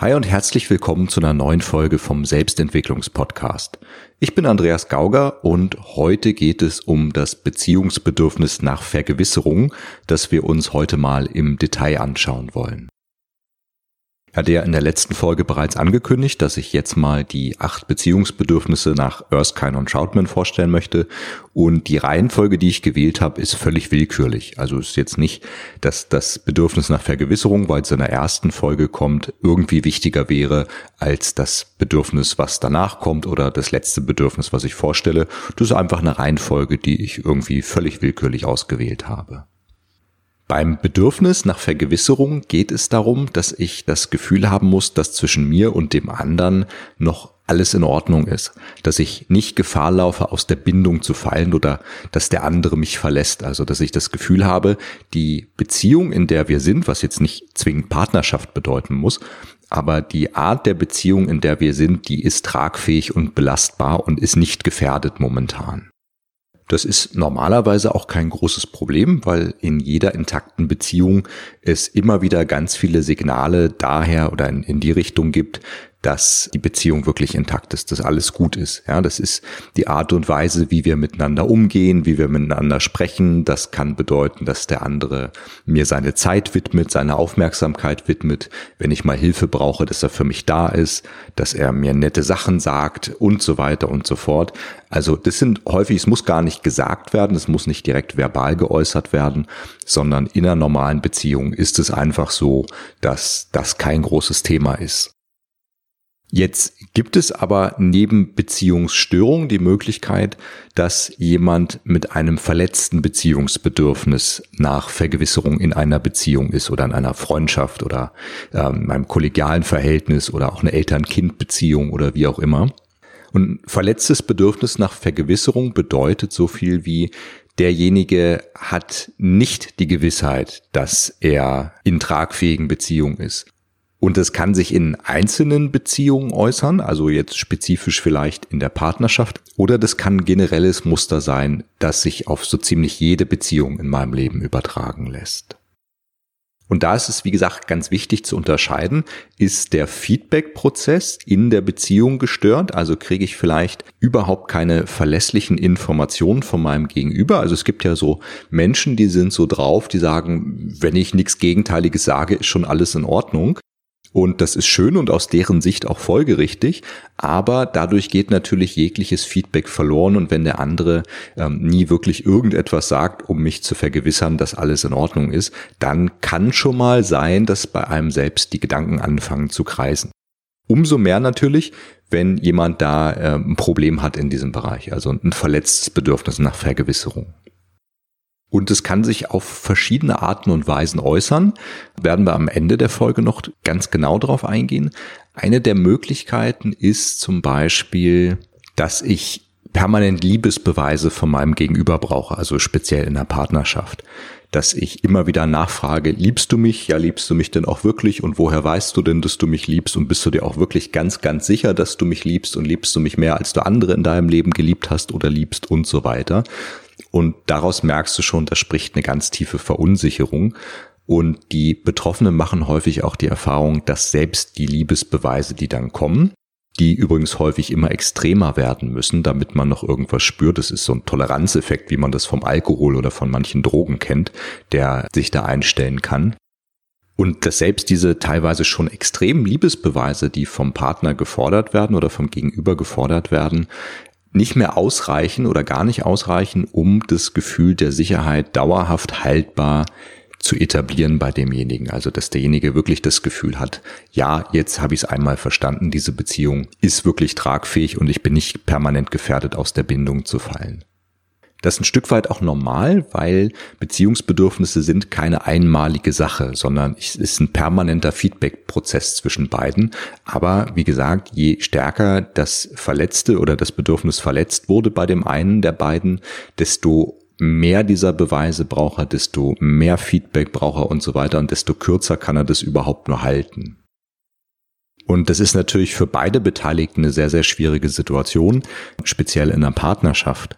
Hi und herzlich willkommen zu einer neuen Folge vom Selbstentwicklungspodcast. Ich bin Andreas Gauger und heute geht es um das Beziehungsbedürfnis nach Vergewisserung, das wir uns heute mal im Detail anschauen wollen hatte ja in der letzten Folge bereits angekündigt, dass ich jetzt mal die acht Beziehungsbedürfnisse nach Erskine und Troutman vorstellen möchte. Und die Reihenfolge, die ich gewählt habe, ist völlig willkürlich. Also ist jetzt nicht, dass das Bedürfnis nach Vergewisserung, weil es in der ersten Folge kommt, irgendwie wichtiger wäre als das Bedürfnis, was danach kommt oder das letzte Bedürfnis, was ich vorstelle. Das ist einfach eine Reihenfolge, die ich irgendwie völlig willkürlich ausgewählt habe. Beim Bedürfnis nach Vergewisserung geht es darum, dass ich das Gefühl haben muss, dass zwischen mir und dem anderen noch alles in Ordnung ist, dass ich nicht Gefahr laufe, aus der Bindung zu fallen oder dass der andere mich verlässt. Also, dass ich das Gefühl habe, die Beziehung, in der wir sind, was jetzt nicht zwingend Partnerschaft bedeuten muss, aber die Art der Beziehung, in der wir sind, die ist tragfähig und belastbar und ist nicht gefährdet momentan. Das ist normalerweise auch kein großes Problem, weil in jeder intakten Beziehung es immer wieder ganz viele Signale daher oder in, in die Richtung gibt, dass die Beziehung wirklich intakt ist, dass alles gut ist. Ja, das ist die Art und Weise, wie wir miteinander umgehen, wie wir miteinander sprechen. Das kann bedeuten, dass der andere mir seine Zeit widmet, seine Aufmerksamkeit widmet, wenn ich mal Hilfe brauche, dass er für mich da ist, dass er mir nette Sachen sagt und so weiter und so fort. Also das sind häufig, es muss gar nicht gesagt werden, es muss nicht direkt verbal geäußert werden, sondern in einer normalen Beziehung ist es einfach so, dass das kein großes Thema ist. Jetzt gibt es aber neben Beziehungsstörung die Möglichkeit, dass jemand mit einem verletzten Beziehungsbedürfnis nach Vergewisserung in einer Beziehung ist oder in einer Freundschaft oder ähm, einem kollegialen Verhältnis oder auch eine Eltern-Kind-Beziehung oder wie auch immer. Und verletztes Bedürfnis nach Vergewisserung bedeutet so viel wie derjenige hat nicht die Gewissheit, dass er in tragfähigen Beziehungen ist. Und es kann sich in einzelnen Beziehungen äußern, also jetzt spezifisch vielleicht in der Partnerschaft, oder das kann generelles Muster sein, das sich auf so ziemlich jede Beziehung in meinem Leben übertragen lässt. Und da ist es, wie gesagt, ganz wichtig zu unterscheiden, ist der Feedback-Prozess in der Beziehung gestört? Also kriege ich vielleicht überhaupt keine verlässlichen Informationen von meinem Gegenüber? Also es gibt ja so Menschen, die sind so drauf, die sagen, wenn ich nichts Gegenteiliges sage, ist schon alles in Ordnung. Und das ist schön und aus deren Sicht auch folgerichtig, aber dadurch geht natürlich jegliches Feedback verloren und wenn der andere ähm, nie wirklich irgendetwas sagt, um mich zu vergewissern, dass alles in Ordnung ist, dann kann schon mal sein, dass bei einem selbst die Gedanken anfangen zu kreisen. Umso mehr natürlich, wenn jemand da äh, ein Problem hat in diesem Bereich, also ein verletztes Bedürfnis nach Vergewisserung. Und es kann sich auf verschiedene Arten und Weisen äußern. Werden wir am Ende der Folge noch ganz genau darauf eingehen. Eine der Möglichkeiten ist zum Beispiel, dass ich permanent Liebesbeweise von meinem Gegenüber brauche, also speziell in der Partnerschaft. Dass ich immer wieder nachfrage, liebst du mich? Ja, liebst du mich denn auch wirklich? Und woher weißt du denn, dass du mich liebst? Und bist du dir auch wirklich ganz, ganz sicher, dass du mich liebst? Und liebst du mich mehr, als du andere in deinem Leben geliebt hast oder liebst und so weiter? Und daraus merkst du schon, da spricht eine ganz tiefe Verunsicherung. Und die Betroffenen machen häufig auch die Erfahrung, dass selbst die Liebesbeweise, die dann kommen, die übrigens häufig immer extremer werden müssen, damit man noch irgendwas spürt. Das ist so ein Toleranzeffekt, wie man das vom Alkohol oder von manchen Drogen kennt, der sich da einstellen kann. Und dass selbst diese teilweise schon extremen Liebesbeweise, die vom Partner gefordert werden oder vom Gegenüber gefordert werden, nicht mehr ausreichen oder gar nicht ausreichen, um das Gefühl der Sicherheit dauerhaft haltbar zu etablieren bei demjenigen. Also dass derjenige wirklich das Gefühl hat, ja, jetzt habe ich es einmal verstanden, diese Beziehung ist wirklich tragfähig und ich bin nicht permanent gefährdet, aus der Bindung zu fallen. Das ist ein Stück weit auch normal, weil Beziehungsbedürfnisse sind keine einmalige Sache, sondern es ist ein permanenter Feedback-Prozess zwischen beiden. Aber wie gesagt, je stärker das Verletzte oder das Bedürfnis verletzt wurde bei dem einen der beiden, desto mehr dieser Beweise braucht er, desto mehr Feedback braucht er und so weiter und desto kürzer kann er das überhaupt nur halten. Und das ist natürlich für beide Beteiligten eine sehr, sehr schwierige Situation, speziell in einer Partnerschaft.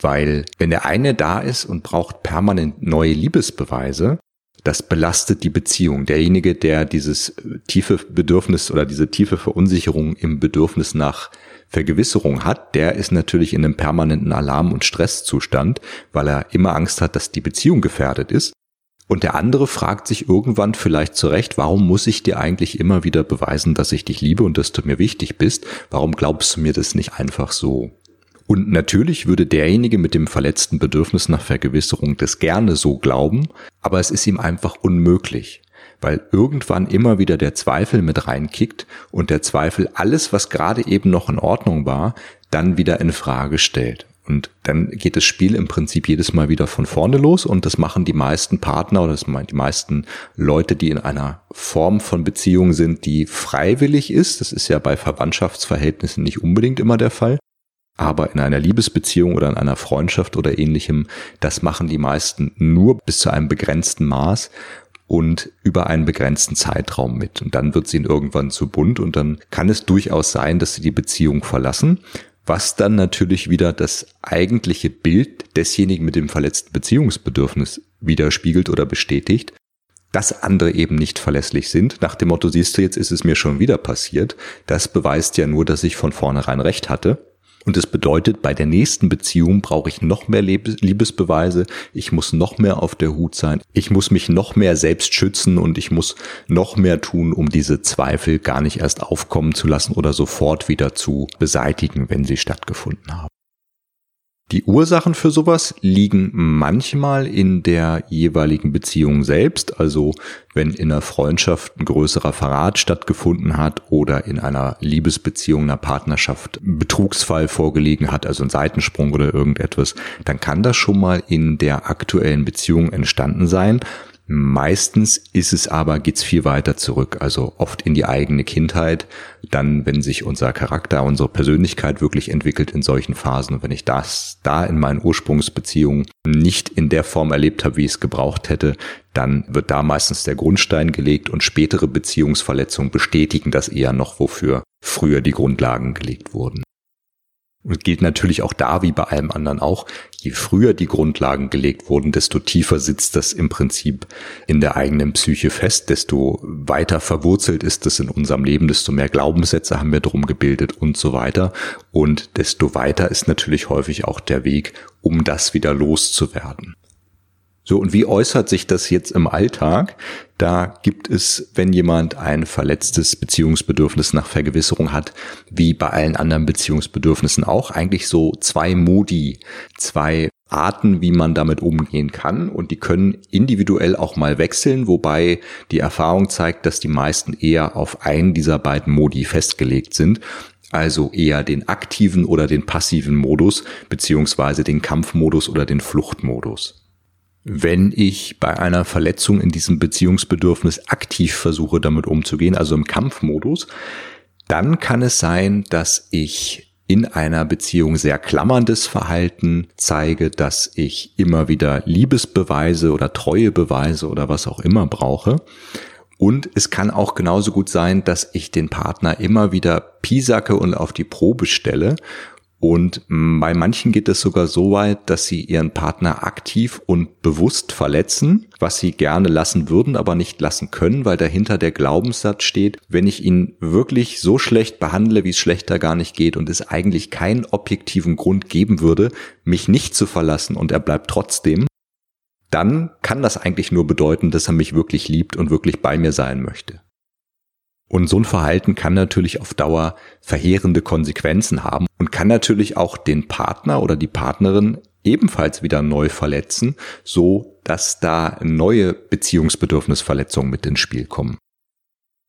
Weil wenn der eine da ist und braucht permanent neue Liebesbeweise, das belastet die Beziehung. Derjenige, der dieses tiefe Bedürfnis oder diese tiefe Verunsicherung im Bedürfnis nach Vergewisserung hat, der ist natürlich in einem permanenten Alarm- und Stresszustand, weil er immer Angst hat, dass die Beziehung gefährdet ist. Und der andere fragt sich irgendwann vielleicht zurecht, warum muss ich dir eigentlich immer wieder beweisen, dass ich dich liebe und dass du mir wichtig bist? Warum glaubst du mir das nicht einfach so? Und natürlich würde derjenige mit dem verletzten Bedürfnis nach Vergewisserung das gerne so glauben, aber es ist ihm einfach unmöglich, weil irgendwann immer wieder der Zweifel mit reinkickt und der Zweifel alles, was gerade eben noch in Ordnung war, dann wieder in Frage stellt. Und dann geht das Spiel im Prinzip jedes Mal wieder von vorne los und das machen die meisten Partner oder das die meisten Leute, die in einer Form von Beziehung sind, die freiwillig ist. Das ist ja bei Verwandtschaftsverhältnissen nicht unbedingt immer der Fall. Aber in einer Liebesbeziehung oder in einer Freundschaft oder ähnlichem, das machen die meisten nur bis zu einem begrenzten Maß und über einen begrenzten Zeitraum mit. Und dann wird sie ihnen irgendwann zu bunt und dann kann es durchaus sein, dass sie die Beziehung verlassen, was dann natürlich wieder das eigentliche Bild desjenigen mit dem verletzten Beziehungsbedürfnis widerspiegelt oder bestätigt, dass andere eben nicht verlässlich sind. Nach dem Motto, siehst du, jetzt ist es mir schon wieder passiert. Das beweist ja nur, dass ich von vornherein recht hatte. Und es bedeutet, bei der nächsten Beziehung brauche ich noch mehr Liebesbeweise, ich muss noch mehr auf der Hut sein, ich muss mich noch mehr selbst schützen und ich muss noch mehr tun, um diese Zweifel gar nicht erst aufkommen zu lassen oder sofort wieder zu beseitigen, wenn sie stattgefunden haben. Die Ursachen für sowas liegen manchmal in der jeweiligen Beziehung selbst, also wenn in einer Freundschaft ein größerer Verrat stattgefunden hat oder in einer Liebesbeziehung, einer Partnerschaft Betrugsfall vorgelegen hat, also ein Seitensprung oder irgendetwas, dann kann das schon mal in der aktuellen Beziehung entstanden sein. Meistens ist es aber, geht's viel weiter zurück, also oft in die eigene Kindheit. Dann, wenn sich unser Charakter, unsere Persönlichkeit wirklich entwickelt in solchen Phasen und wenn ich das da in meinen Ursprungsbeziehungen nicht in der Form erlebt habe, wie ich es gebraucht hätte, dann wird da meistens der Grundstein gelegt und spätere Beziehungsverletzungen bestätigen das eher noch, wofür früher die Grundlagen gelegt wurden. Und gilt natürlich auch da wie bei allem anderen auch, je früher die Grundlagen gelegt wurden, desto tiefer sitzt das im Prinzip in der eigenen Psyche fest, desto weiter verwurzelt ist es in unserem Leben, desto mehr Glaubenssätze haben wir drum gebildet und so weiter. Und desto weiter ist natürlich häufig auch der Weg, um das wieder loszuwerden. So, und wie äußert sich das jetzt im Alltag? Da gibt es, wenn jemand ein verletztes Beziehungsbedürfnis nach Vergewisserung hat, wie bei allen anderen Beziehungsbedürfnissen auch, eigentlich so zwei Modi, zwei Arten, wie man damit umgehen kann. Und die können individuell auch mal wechseln, wobei die Erfahrung zeigt, dass die meisten eher auf einen dieser beiden Modi festgelegt sind also eher den aktiven oder den passiven Modus, beziehungsweise den Kampfmodus oder den Fluchtmodus wenn ich bei einer Verletzung in diesem Beziehungsbedürfnis aktiv versuche, damit umzugehen, also im Kampfmodus, dann kann es sein, dass ich in einer Beziehung sehr klammerndes Verhalten zeige, dass ich immer wieder Liebesbeweise oder Treuebeweise oder was auch immer brauche. Und es kann auch genauso gut sein, dass ich den Partner immer wieder piesacke und auf die Probe stelle und bei manchen geht es sogar so weit, dass sie ihren Partner aktiv und bewusst verletzen, was sie gerne lassen würden, aber nicht lassen können, weil dahinter der Glaubenssatz steht, wenn ich ihn wirklich so schlecht behandle, wie es schlechter gar nicht geht und es eigentlich keinen objektiven Grund geben würde, mich nicht zu verlassen und er bleibt trotzdem, dann kann das eigentlich nur bedeuten, dass er mich wirklich liebt und wirklich bei mir sein möchte. Und so ein Verhalten kann natürlich auf Dauer verheerende Konsequenzen haben und kann natürlich auch den Partner oder die Partnerin ebenfalls wieder neu verletzen, so dass da neue Beziehungsbedürfnisverletzungen mit ins Spiel kommen.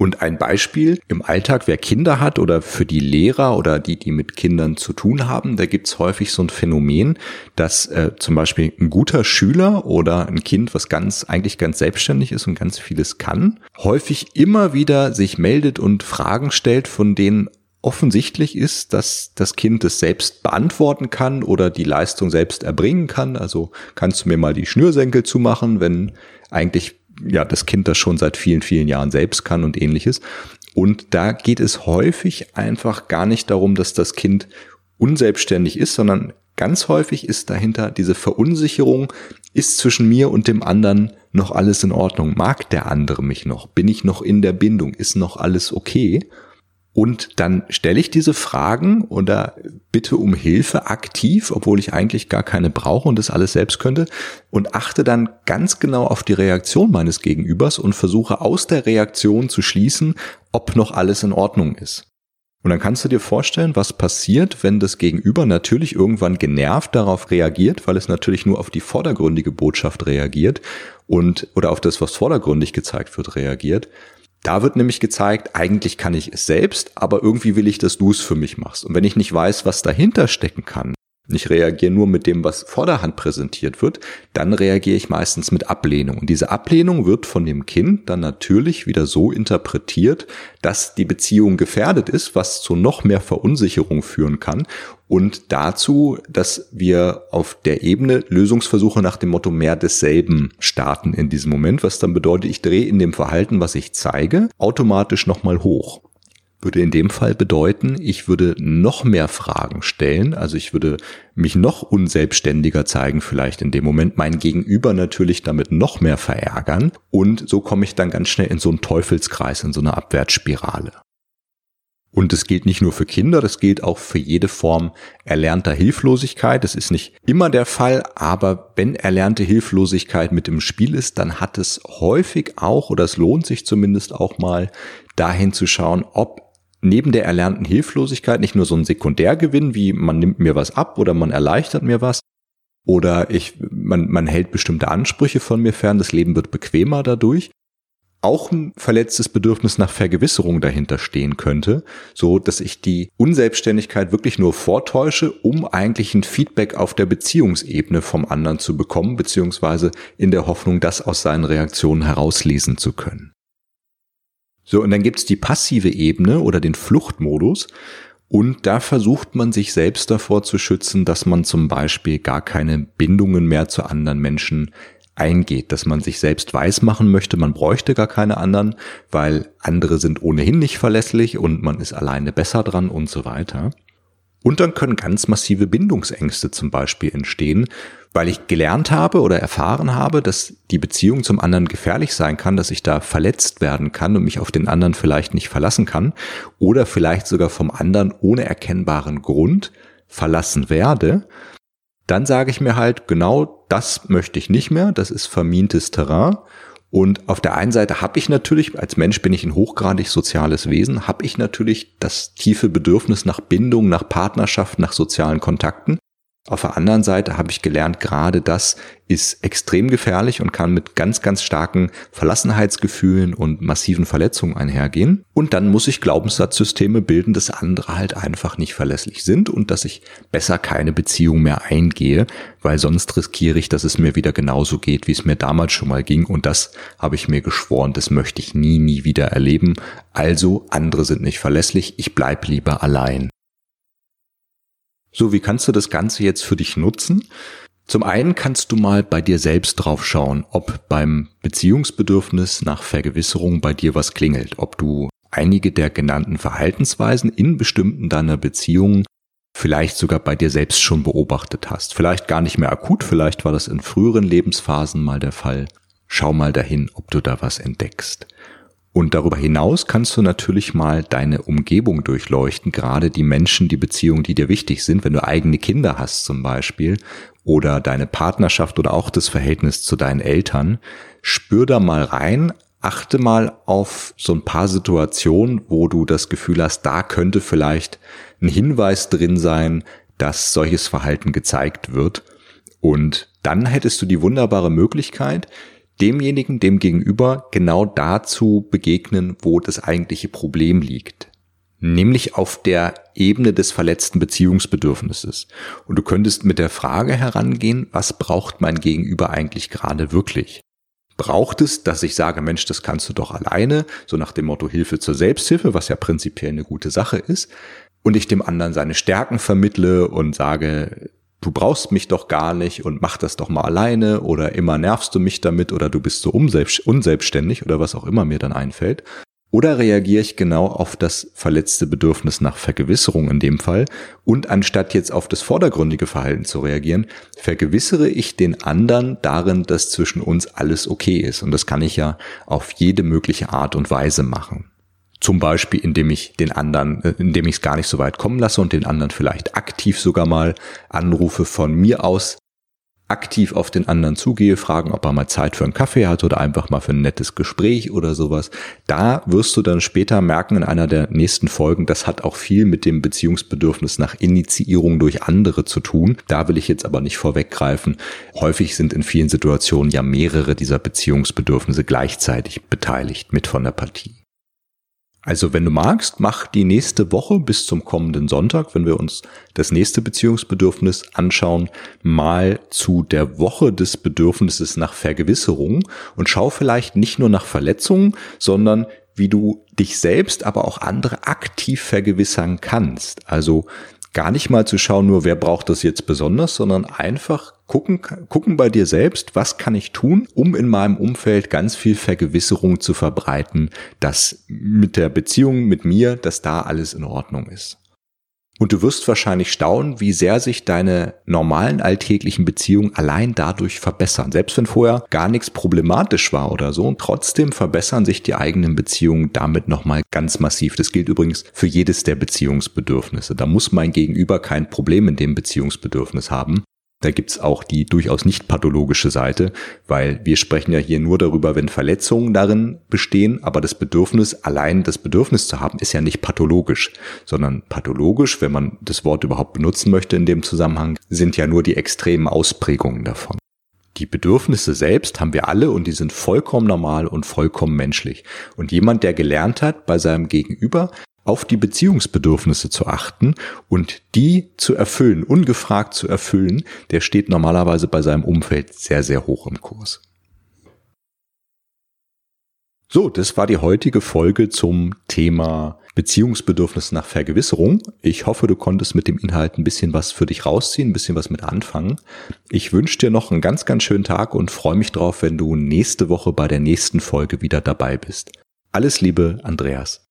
Und ein Beispiel im Alltag, wer Kinder hat oder für die Lehrer oder die, die mit Kindern zu tun haben, da gibt's häufig so ein Phänomen, dass äh, zum Beispiel ein guter Schüler oder ein Kind, was ganz eigentlich ganz selbstständig ist und ganz vieles kann, häufig immer wieder sich meldet und Fragen stellt, von denen offensichtlich ist, dass das Kind es selbst beantworten kann oder die Leistung selbst erbringen kann. Also kannst du mir mal die Schnürsenkel zumachen, wenn eigentlich ja das Kind das schon seit vielen, vielen Jahren selbst kann und ähnliches. Und da geht es häufig einfach gar nicht darum, dass das Kind unselbstständig ist, sondern ganz häufig ist dahinter diese Verunsicherung, ist zwischen mir und dem anderen noch alles in Ordnung? Mag der andere mich noch? Bin ich noch in der Bindung? Ist noch alles okay? Und dann stelle ich diese Fragen oder bitte um Hilfe aktiv, obwohl ich eigentlich gar keine brauche und das alles selbst könnte und achte dann ganz genau auf die Reaktion meines Gegenübers und versuche aus der Reaktion zu schließen, ob noch alles in Ordnung ist. Und dann kannst du dir vorstellen, was passiert, wenn das Gegenüber natürlich irgendwann genervt darauf reagiert, weil es natürlich nur auf die vordergründige Botschaft reagiert und oder auf das, was vordergründig gezeigt wird, reagiert da wird nämlich gezeigt, eigentlich kann ich es selbst, aber irgendwie will ich, dass du es für mich machst. Und wenn ich nicht weiß, was dahinter stecken kann, ich reagiere nur mit dem, was vor der Hand präsentiert wird, dann reagiere ich meistens mit Ablehnung. Und diese Ablehnung wird von dem Kind dann natürlich wieder so interpretiert, dass die Beziehung gefährdet ist, was zu noch mehr Verunsicherung führen kann. Und dazu, dass wir auf der Ebene Lösungsversuche nach dem Motto mehr desselben starten in diesem Moment, was dann bedeutet, ich drehe in dem Verhalten, was ich zeige, automatisch nochmal hoch würde in dem Fall bedeuten, ich würde noch mehr Fragen stellen, also ich würde mich noch unselbstständiger zeigen, vielleicht in dem Moment, mein Gegenüber natürlich damit noch mehr verärgern und so komme ich dann ganz schnell in so einen Teufelskreis, in so eine Abwärtsspirale. Und es gilt nicht nur für Kinder, das gilt auch für jede Form erlernter Hilflosigkeit. Das ist nicht immer der Fall, aber wenn erlernte Hilflosigkeit mit im Spiel ist, dann hat es häufig auch, oder es lohnt sich zumindest auch mal, dahin zu schauen, ob neben der erlernten Hilflosigkeit nicht nur so ein Sekundärgewinn, wie man nimmt mir was ab oder man erleichtert mir was, oder ich, man, man hält bestimmte Ansprüche von mir fern, das Leben wird bequemer dadurch, auch ein verletztes Bedürfnis nach Vergewisserung dahinter stehen könnte, so dass ich die Unselbstständigkeit wirklich nur vortäusche, um eigentlich ein Feedback auf der Beziehungsebene vom anderen zu bekommen, beziehungsweise in der Hoffnung, das aus seinen Reaktionen herauslesen zu können. So, und dann gibt's die passive Ebene oder den Fluchtmodus. Und da versucht man sich selbst davor zu schützen, dass man zum Beispiel gar keine Bindungen mehr zu anderen Menschen eingeht, dass man sich selbst weismachen möchte, man bräuchte gar keine anderen, weil andere sind ohnehin nicht verlässlich und man ist alleine besser dran und so weiter. Und dann können ganz massive Bindungsängste zum Beispiel entstehen, weil ich gelernt habe oder erfahren habe, dass die Beziehung zum anderen gefährlich sein kann, dass ich da verletzt werden kann und mich auf den anderen vielleicht nicht verlassen kann oder vielleicht sogar vom anderen ohne erkennbaren Grund verlassen werde, dann sage ich mir halt, genau das möchte ich nicht mehr, das ist vermintes Terrain und auf der einen Seite habe ich natürlich, als Mensch bin ich ein hochgradig soziales Wesen, habe ich natürlich das tiefe Bedürfnis nach Bindung, nach Partnerschaft, nach sozialen Kontakten. Auf der anderen Seite habe ich gelernt, gerade das ist extrem gefährlich und kann mit ganz, ganz starken Verlassenheitsgefühlen und massiven Verletzungen einhergehen. Und dann muss ich Glaubenssatzsysteme bilden, dass andere halt einfach nicht verlässlich sind und dass ich besser keine Beziehung mehr eingehe, weil sonst riskiere ich, dass es mir wieder genauso geht, wie es mir damals schon mal ging. Und das habe ich mir geschworen, das möchte ich nie, nie wieder erleben. Also andere sind nicht verlässlich, ich bleib lieber allein. So, wie kannst du das Ganze jetzt für dich nutzen? Zum einen kannst du mal bei dir selbst drauf schauen, ob beim Beziehungsbedürfnis nach Vergewisserung bei dir was klingelt, ob du einige der genannten Verhaltensweisen in bestimmten deiner Beziehungen vielleicht sogar bei dir selbst schon beobachtet hast. Vielleicht gar nicht mehr akut, vielleicht war das in früheren Lebensphasen mal der Fall. Schau mal dahin, ob du da was entdeckst. Und darüber hinaus kannst du natürlich mal deine Umgebung durchleuchten, gerade die Menschen, die Beziehungen, die dir wichtig sind, wenn du eigene Kinder hast zum Beispiel oder deine Partnerschaft oder auch das Verhältnis zu deinen Eltern. Spür da mal rein, achte mal auf so ein paar Situationen, wo du das Gefühl hast, da könnte vielleicht ein Hinweis drin sein, dass solches Verhalten gezeigt wird. Und dann hättest du die wunderbare Möglichkeit, demjenigen, dem gegenüber genau dazu begegnen, wo das eigentliche Problem liegt. Nämlich auf der Ebene des verletzten Beziehungsbedürfnisses. Und du könntest mit der Frage herangehen, was braucht mein Gegenüber eigentlich gerade wirklich? Braucht es, dass ich sage, Mensch, das kannst du doch alleine, so nach dem Motto Hilfe zur Selbsthilfe, was ja prinzipiell eine gute Sache ist, und ich dem anderen seine Stärken vermittle und sage, du brauchst mich doch gar nicht und mach das doch mal alleine oder immer nervst du mich damit oder du bist so unselbstständig oder was auch immer mir dann einfällt. Oder reagiere ich genau auf das verletzte Bedürfnis nach Vergewisserung in dem Fall und anstatt jetzt auf das vordergründige Verhalten zu reagieren, vergewissere ich den anderen darin, dass zwischen uns alles okay ist. Und das kann ich ja auf jede mögliche Art und Weise machen. Zum Beispiel, indem ich den anderen, äh, indem ich es gar nicht so weit kommen lasse und den anderen vielleicht aktiv sogar mal anrufe von mir aus, aktiv auf den anderen zugehe, fragen, ob er mal Zeit für einen Kaffee hat oder einfach mal für ein nettes Gespräch oder sowas. Da wirst du dann später merken in einer der nächsten Folgen, das hat auch viel mit dem Beziehungsbedürfnis nach Initiierung durch andere zu tun. Da will ich jetzt aber nicht vorweggreifen. Häufig sind in vielen Situationen ja mehrere dieser Beziehungsbedürfnisse gleichzeitig beteiligt mit von der Partie. Also wenn du magst, mach die nächste Woche bis zum kommenden Sonntag, wenn wir uns das nächste Beziehungsbedürfnis anschauen, mal zu der Woche des Bedürfnisses nach Vergewisserung und schau vielleicht nicht nur nach Verletzungen, sondern wie du dich selbst, aber auch andere aktiv vergewissern kannst. Also gar nicht mal zu schauen, nur wer braucht das jetzt besonders, sondern einfach gucken, gucken bei dir selbst, was kann ich tun, um in meinem Umfeld ganz viel Vergewisserung zu verbreiten, dass mit der Beziehung mit mir, dass da alles in Ordnung ist. Und du wirst wahrscheinlich staunen, wie sehr sich deine normalen alltäglichen Beziehungen allein dadurch verbessern. Selbst wenn vorher gar nichts problematisch war oder so, und trotzdem verbessern sich die eigenen Beziehungen damit nochmal ganz massiv. Das gilt übrigens für jedes der Beziehungsbedürfnisse. Da muss mein Gegenüber kein Problem in dem Beziehungsbedürfnis haben. Da gibt's auch die durchaus nicht pathologische Seite, weil wir sprechen ja hier nur darüber, wenn Verletzungen darin bestehen, aber das Bedürfnis, allein das Bedürfnis zu haben, ist ja nicht pathologisch, sondern pathologisch, wenn man das Wort überhaupt benutzen möchte in dem Zusammenhang, sind ja nur die extremen Ausprägungen davon. Die Bedürfnisse selbst haben wir alle und die sind vollkommen normal und vollkommen menschlich. Und jemand, der gelernt hat, bei seinem Gegenüber auf die Beziehungsbedürfnisse zu achten und die zu erfüllen, ungefragt zu erfüllen, der steht normalerweise bei seinem Umfeld sehr, sehr hoch im Kurs. So, das war die heutige Folge zum Thema Beziehungsbedürfnis nach Vergewisserung. Ich hoffe, du konntest mit dem Inhalt ein bisschen was für dich rausziehen, ein bisschen was mit anfangen. Ich wünsche dir noch einen ganz, ganz schönen Tag und freue mich drauf, wenn du nächste Woche bei der nächsten Folge wieder dabei bist. Alles Liebe, Andreas.